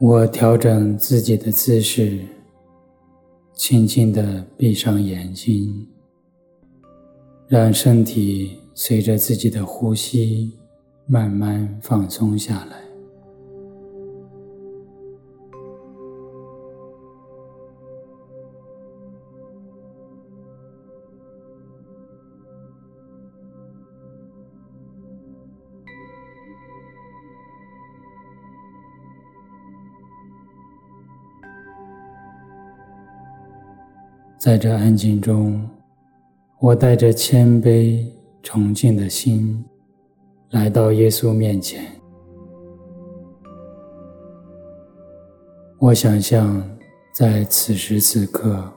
我调整自己的姿势，轻轻地闭上眼睛，让身体随着自己的呼吸慢慢放松下来。在这安静中，我带着谦卑、崇敬的心来到耶稣面前。我想象在此时此刻，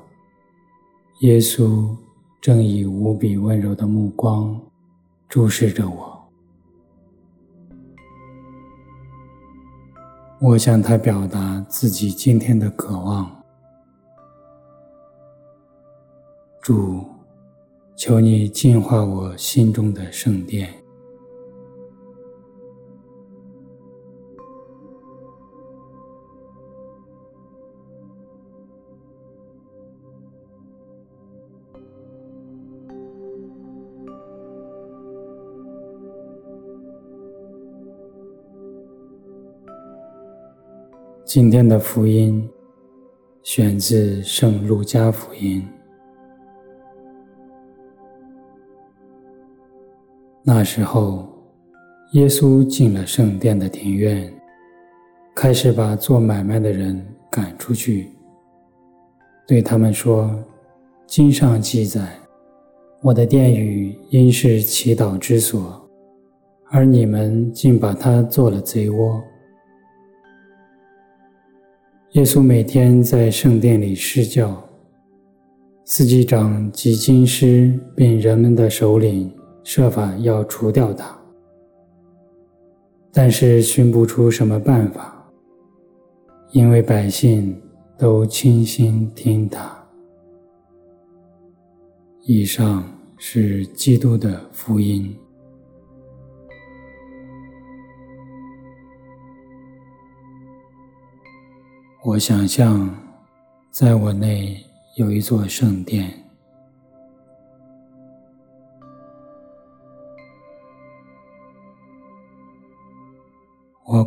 耶稣正以无比温柔的目光注视着我。我向他表达自己今天的渴望。主，求你净化我心中的圣殿。今天的福音选自《圣路加福音》。那时候，耶稣进了圣殿的庭院，开始把做买卖的人赶出去，对他们说：“经上记载，我的殿宇应是祈祷之所，而你们竟把它做了贼窝。”耶稣每天在圣殿里施教，司祭长及经师并人们的首领。设法要除掉他，但是寻不出什么办法，因为百姓都倾心听他。以上是基督的福音。我想象，在我内有一座圣殿。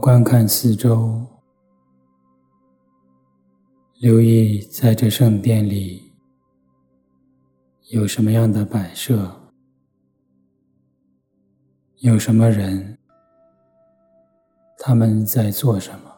观看四周，留意在这圣殿里有什么样的摆设，有什么人，他们在做什么。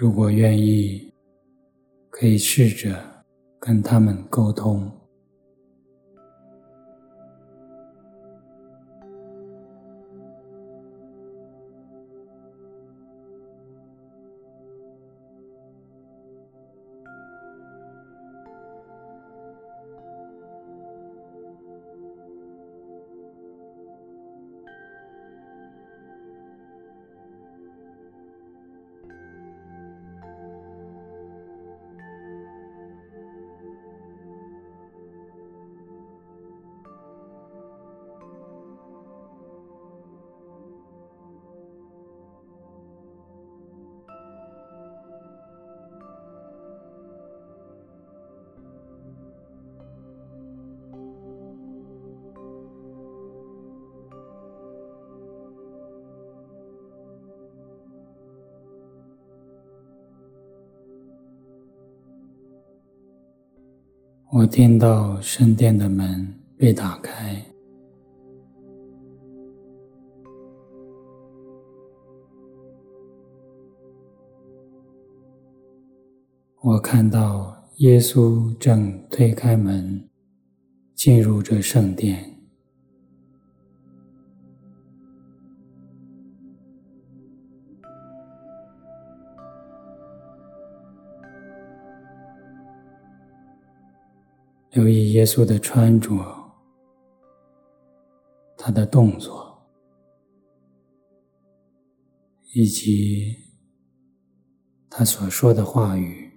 如果愿意，可以试着跟他们沟通。我听到圣殿的门被打开，我看到耶稣正推开门进入这圣殿。留意耶稣的穿着，他的动作，以及他所说的话语。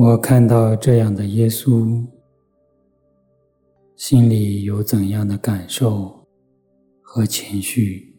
我看到这样的耶稣，心里有怎样的感受和情绪？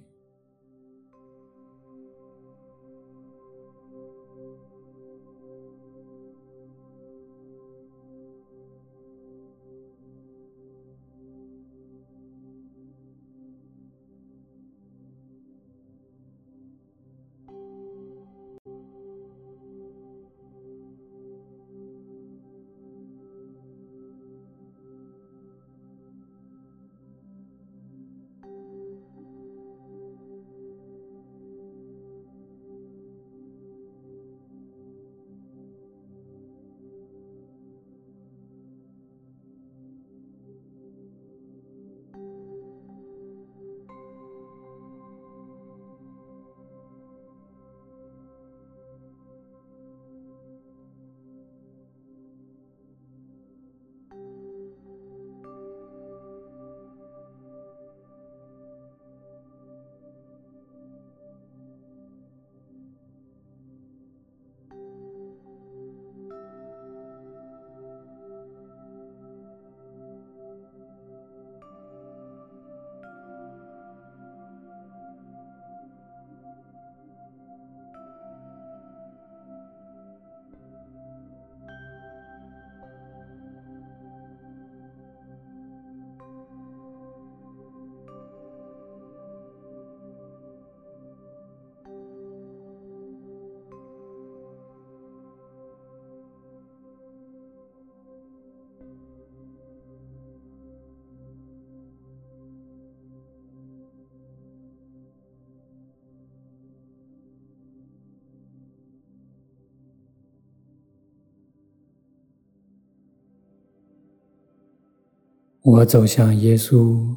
我走向耶稣，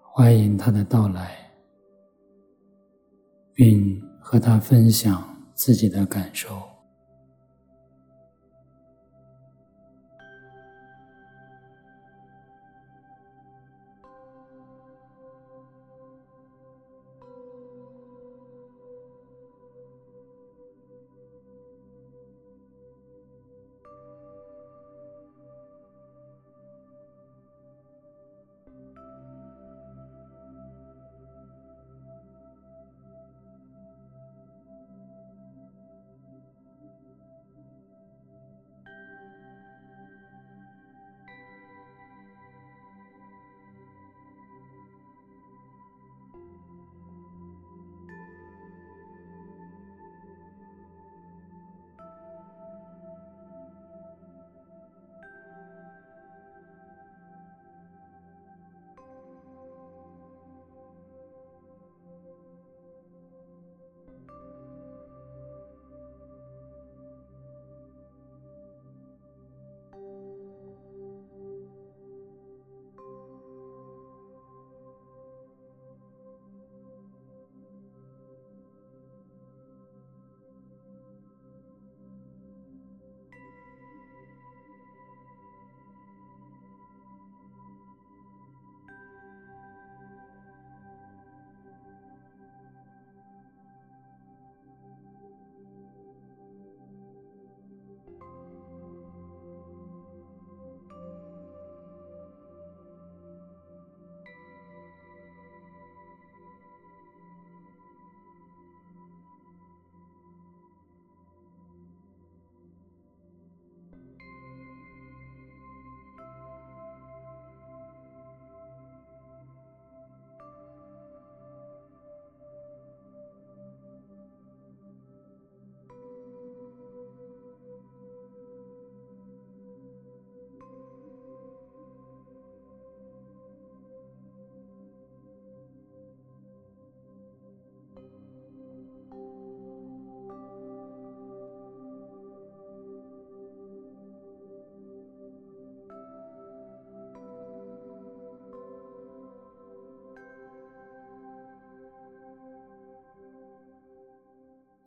欢迎他的到来，并和他分享自己的感受。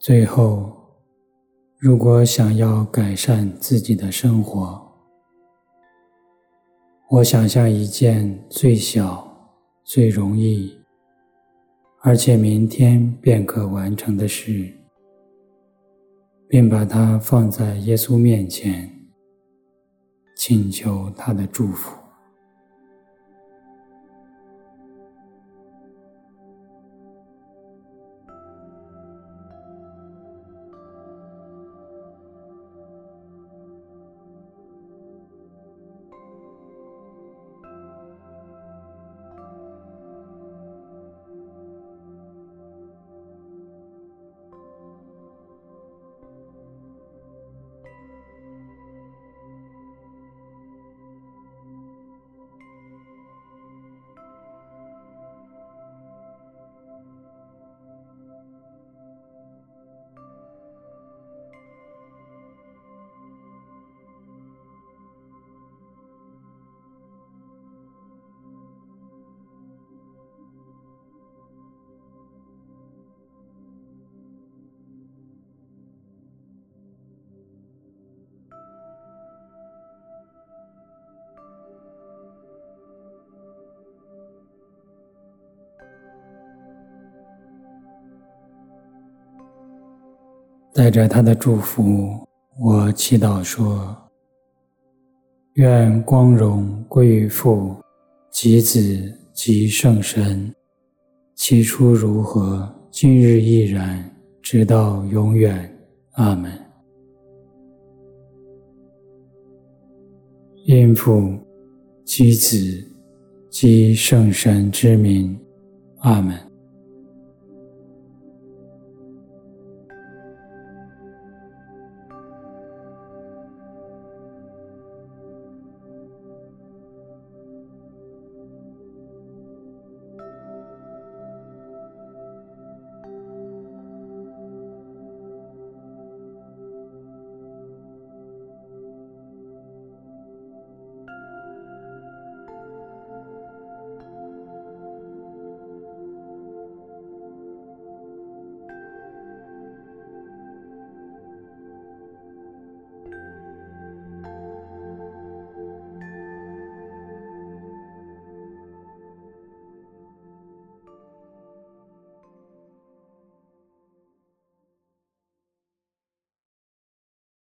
最后，如果想要改善自己的生活，我想象一件最小、最容易，而且明天便可完成的事，并把它放在耶稣面前，请求他的祝福。带着他的祝福，我祈祷说：愿光荣归于父、及子、及圣神，起初如何，今日亦然，直到永远。阿门。因父、及子、及圣神之名。阿门。